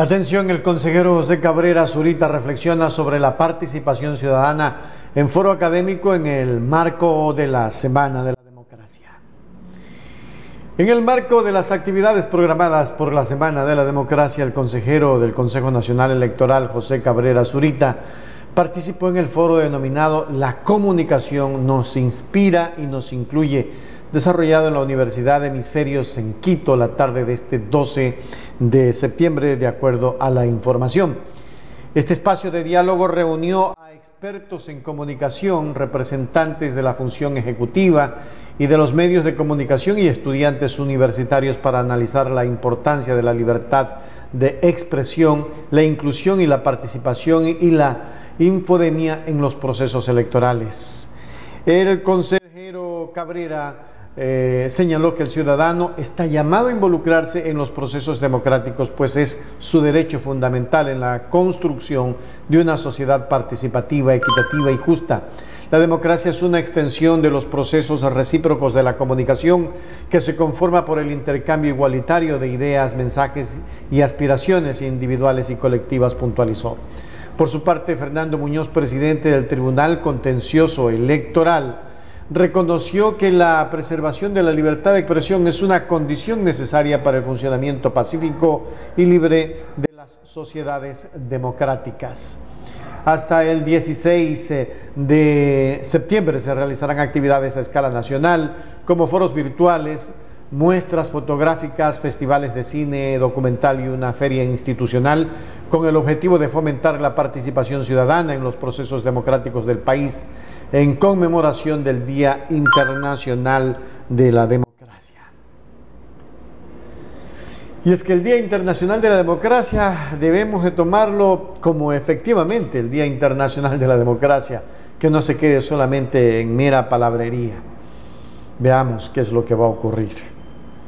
Atención, el consejero José Cabrera Zurita reflexiona sobre la participación ciudadana en foro académico en el marco de la Semana de la Democracia. En el marco de las actividades programadas por la Semana de la Democracia, el consejero del Consejo Nacional Electoral, José Cabrera Zurita, participó en el foro denominado La comunicación nos inspira y nos incluye desarrollado en la Universidad de Hemisferios en Quito la tarde de este 12 de septiembre, de acuerdo a la información. Este espacio de diálogo reunió a expertos en comunicación, representantes de la función ejecutiva y de los medios de comunicación y estudiantes universitarios para analizar la importancia de la libertad de expresión, la inclusión y la participación y la infodemia en los procesos electorales. El consejero Cabrera eh, señaló que el ciudadano está llamado a involucrarse en los procesos democráticos, pues es su derecho fundamental en la construcción de una sociedad participativa, equitativa y justa. La democracia es una extensión de los procesos recíprocos de la comunicación que se conforma por el intercambio igualitario de ideas, mensajes y aspiraciones individuales y colectivas, puntualizó. Por su parte, Fernando Muñoz, presidente del Tribunal Contencioso Electoral, reconoció que la preservación de la libertad de expresión es una condición necesaria para el funcionamiento pacífico y libre de las sociedades democráticas. Hasta el 16 eh, de septiembre se realizarán actividades a escala nacional como foros virtuales, muestras fotográficas, festivales de cine, documental y una feria institucional con el objetivo de fomentar la participación ciudadana en los procesos democráticos del país en conmemoración del Día Internacional de la Democracia. Y es que el Día Internacional de la Democracia debemos de tomarlo como efectivamente el Día Internacional de la Democracia, que no se quede solamente en mera palabrería. Veamos qué es lo que va a ocurrir.